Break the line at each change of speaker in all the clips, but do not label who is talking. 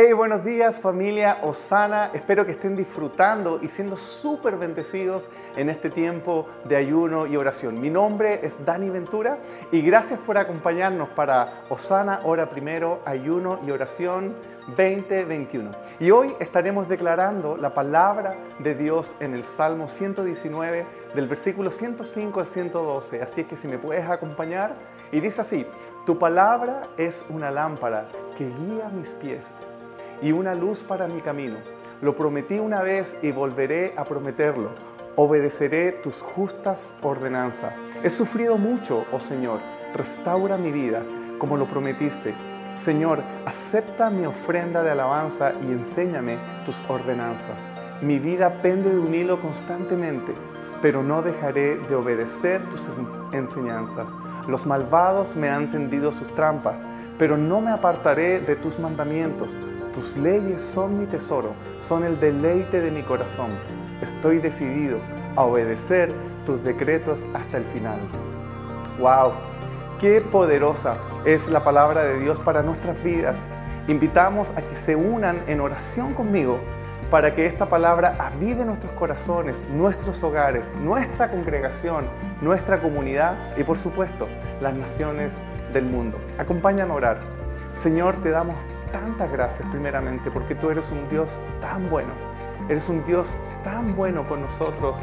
Hey, buenos días familia Osana. Espero que estén disfrutando y siendo súper bendecidos en este tiempo de ayuno y oración. Mi nombre es Dani Ventura y gracias por acompañarnos para Osana, hora primero, ayuno y oración 2021. Y hoy estaremos declarando la palabra de Dios en el Salmo 119 del versículo 105 al 112. Así es que si me puedes acompañar y dice así, tu palabra es una lámpara que guía mis pies y una luz para mi camino. Lo prometí una vez y volveré a prometerlo. Obedeceré tus justas ordenanzas. He sufrido mucho, oh Señor. Restaura mi vida como lo prometiste. Señor, acepta mi ofrenda de alabanza y enséñame tus ordenanzas. Mi vida pende de un hilo constantemente, pero no dejaré de obedecer tus enseñanzas. Los malvados me han tendido sus trampas, pero no me apartaré de tus mandamientos. Tus leyes son mi tesoro, son el deleite de mi corazón. Estoy decidido a obedecer tus decretos hasta el final. ¡Wow! ¡Qué poderosa es la palabra de Dios para nuestras vidas! Invitamos a que se unan en oración conmigo para que esta palabra avive nuestros corazones, nuestros hogares, nuestra congregación, nuestra comunidad y por supuesto las naciones del mundo. Acompáñanos a orar. Señor, te damos tantas gracias primeramente porque tú eres un Dios tan bueno. Eres un Dios tan bueno con nosotros.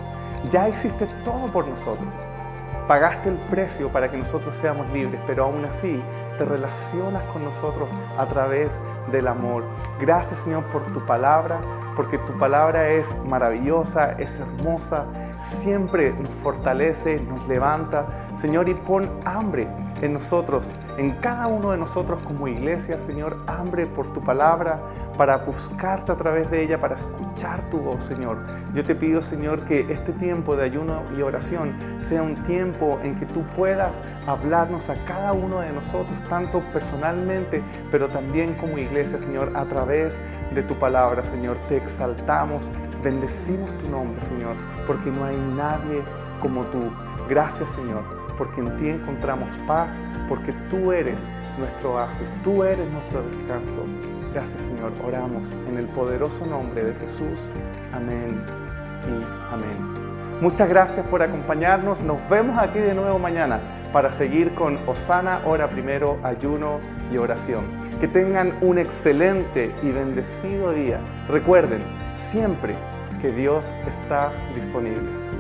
Ya hiciste todo por nosotros. Pagaste el precio para que nosotros seamos libres, pero aún así te relacionas con nosotros a través del amor. Gracias Señor por tu palabra, porque tu palabra es maravillosa, es hermosa, siempre nos fortalece, nos levanta. Señor, y pon hambre en nosotros, en cada uno de nosotros como iglesia, Señor, hambre por tu palabra, para buscarte a través de ella, para escuchar tu voz, Señor. Yo te pido, Señor, que este tiempo de ayuno y oración sea un tiempo en que tú puedas hablarnos a cada uno de nosotros, tanto personalmente, pero también como iglesia, Señor, a través de tu palabra, Señor. Te exaltamos, bendecimos tu nombre, Señor, porque no hay nadie como tú. Gracias, Señor, porque en ti encontramos paz, porque tú eres nuestro oasis, tú eres nuestro descanso. Gracias, Señor. Oramos en el poderoso nombre de Jesús. Amén y amén. Muchas gracias por acompañarnos. Nos vemos aquí de nuevo mañana para seguir con Osana, hora primero, ayuno y oración. Que tengan un excelente y bendecido día. Recuerden siempre que Dios está disponible.